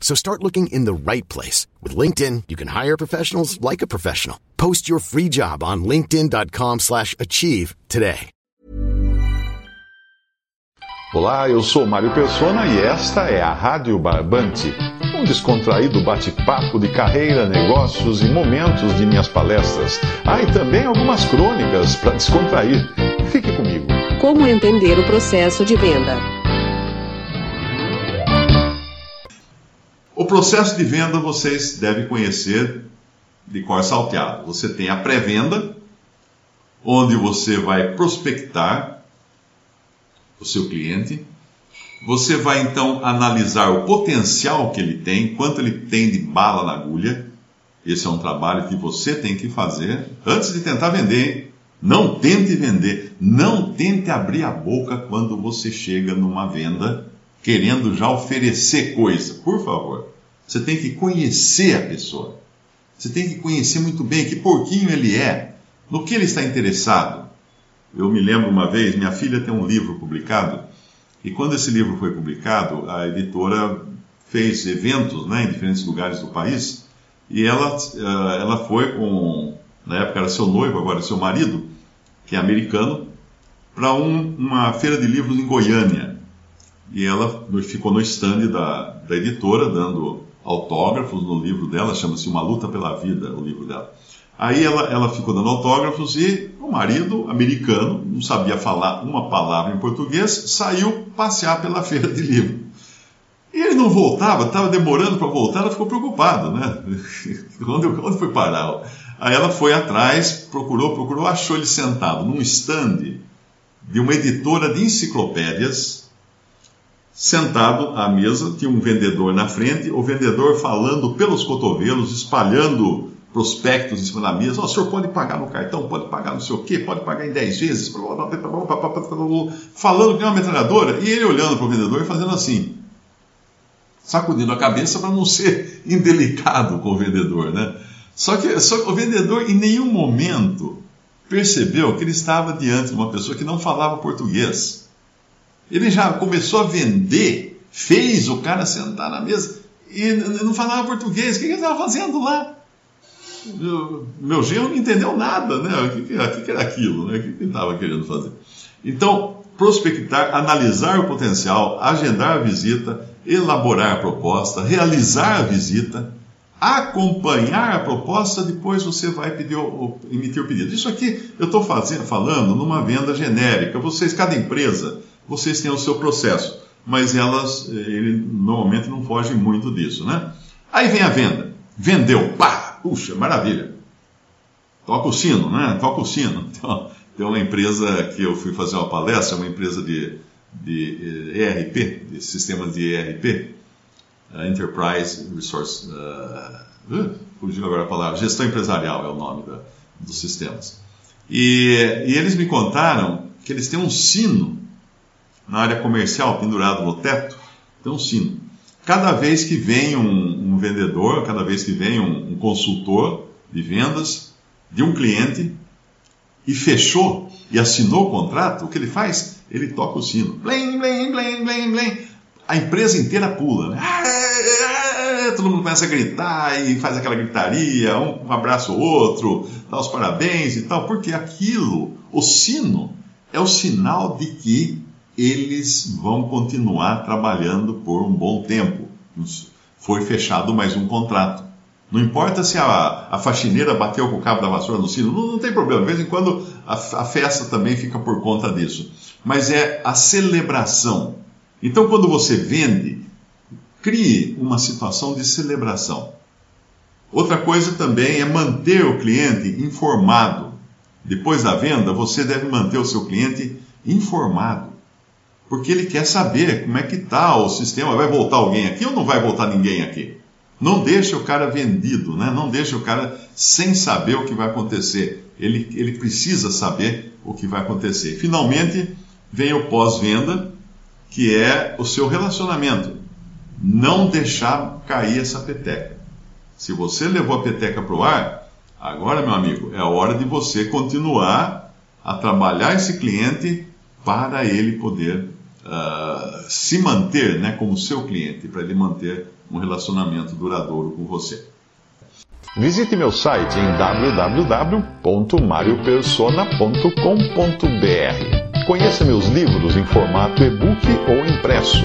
So start looking in the right place. With LinkedIn, you can hire professionals like a professional. Post your free job on linkedin.com slash achieve today. Olá, eu sou Mário Persona e esta é a Rádio Barbante, um descontraído bate-papo de carreira, negócios e momentos de minhas palestras. Ah, e também algumas crônicas para descontrair. Fique comigo. Como entender o processo de venda? Processo de venda vocês devem conhecer de cor salteado. Você tem a pré-venda, onde você vai prospectar o seu cliente. Você vai então analisar o potencial que ele tem, quanto ele tem de bala na agulha. Esse é um trabalho que você tem que fazer antes de tentar vender. Não tente vender, não tente abrir a boca quando você chega numa venda querendo já oferecer coisa. Por favor, você tem que conhecer a pessoa. Você tem que conhecer muito bem que porquinho ele é, no que ele está interessado. Eu me lembro uma vez, minha filha tem um livro publicado, e quando esse livro foi publicado, a editora fez eventos né, em diferentes lugares do país, e ela, eh, ela foi com, na época era seu noivo, agora seu marido, que é americano, para um, uma feira de livros em Goiânia. E ela ficou no stand da, da editora, dando autógrafos no livro dela, chama-se Uma Luta pela Vida, o livro dela. Aí ela, ela ficou dando autógrafos e o marido, americano, não sabia falar uma palavra em português, saiu passear pela feira de livro. E ele não voltava, estava demorando para voltar, ela ficou preocupada, né? onde, onde foi parar? Aí ela foi atrás, procurou, procurou, achou ele sentado num stand de uma editora de enciclopédias, sentado à mesa, tinha um vendedor na frente, o vendedor falando pelos cotovelos, espalhando prospectos em cima da mesa. Oh, o senhor pode pagar no cartão, pode pagar não sei o quê, pode pagar em 10 vezes, falando que é uma metralhadora, e ele olhando para o vendedor e fazendo assim, sacudindo a cabeça para não ser indelicado com o vendedor, né? Só que, só que o vendedor em nenhum momento percebeu que ele estava diante de uma pessoa que não falava português. Ele já começou a vender, fez o cara sentar na mesa e não falava português. O que ele estava fazendo lá? meu, genro não entendeu nada, né? O que, que, que era aquilo, né? O que ele estava querendo fazer? Então, prospectar, analisar o potencial, agendar a visita, elaborar a proposta, realizar a visita, acompanhar a proposta, depois você vai pedir o, emitir o pedido. Isso aqui eu estou falando numa venda genérica. Vocês, cada empresa, vocês têm o seu processo, mas elas ele, normalmente não fogem muito disso, né? Aí vem a venda. Vendeu, pá! puxa, maravilha. Toca o sino, né? Toca o sino. Então, tem uma empresa que eu fui fazer uma palestra, uma empresa de, de ERP, eh, de sistemas de ERP, eh, Enterprise Resource. Uh, fugiu agora a palavra. Gestão empresarial é o nome da, dos sistemas. E, e eles me contaram que eles têm um sino na área comercial pendurado no teto. Tem um sino. Cada vez que vem um, um vendedor, cada vez que vem um, um consultor de vendas de um cliente e fechou e assinou o contrato, o que ele faz? Ele toca o sino. Blim, blim, blim, blim, blim. A empresa inteira pula. Né? Todo mundo começa a gritar e faz aquela gritaria, um abraça o outro, dá os parabéns e tal, porque aquilo, o sino, é o sinal de que eles vão continuar trabalhando por um bom tempo. Foi fechado mais um contrato. Não importa se a, a faxineira bateu com o cabo da vassoura no sino, não, não tem problema. De vez em quando a, a festa também fica por conta disso. Mas é a celebração. Então, quando você vende, crie uma situação de celebração. Outra coisa também é manter o cliente informado. Depois da venda, você deve manter o seu cliente informado. Porque ele quer saber como é que está o sistema. Vai voltar alguém aqui ou não vai voltar ninguém aqui? Não deixe o cara vendido, né? não deixe o cara sem saber o que vai acontecer. Ele, ele precisa saber o que vai acontecer. Finalmente, vem o pós-venda, que é o seu relacionamento. Não deixar cair essa peteca. Se você levou a peteca para o ar, agora, meu amigo, é a hora de você continuar a trabalhar esse cliente para ele poder uh, se manter né, como seu cliente, para ele manter um relacionamento duradouro com você. Visite meu site em www.mariopersona.com.br. Conheça meus livros em formato e-book ou impresso.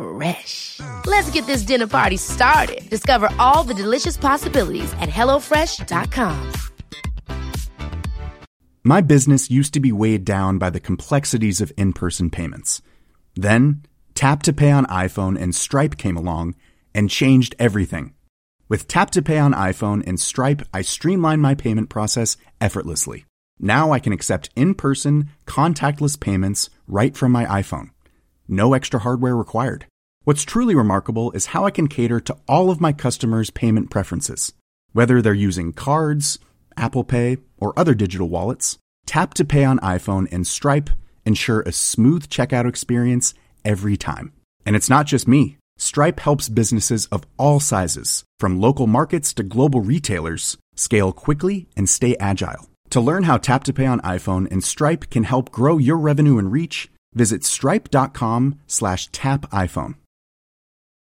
Fresh. Let's get this dinner party started. Discover all the delicious possibilities at hellofresh.com. My business used to be weighed down by the complexities of in person payments. Then, Tap to Pay on iPhone and Stripe came along and changed everything. With Tap to Pay on iPhone and Stripe, I streamlined my payment process effortlessly. Now I can accept in person, contactless payments right from my iPhone. No extra hardware required. What's truly remarkable is how I can cater to all of my customers' payment preferences. Whether they're using cards, Apple Pay, or other digital wallets, Tap to Pay on iPhone and Stripe ensure a smooth checkout experience every time. And it's not just me. Stripe helps businesses of all sizes, from local markets to global retailers, scale quickly and stay agile. To learn how Tap to Pay on iPhone and Stripe can help grow your revenue and reach, visit stripe.com slash tap iPhone.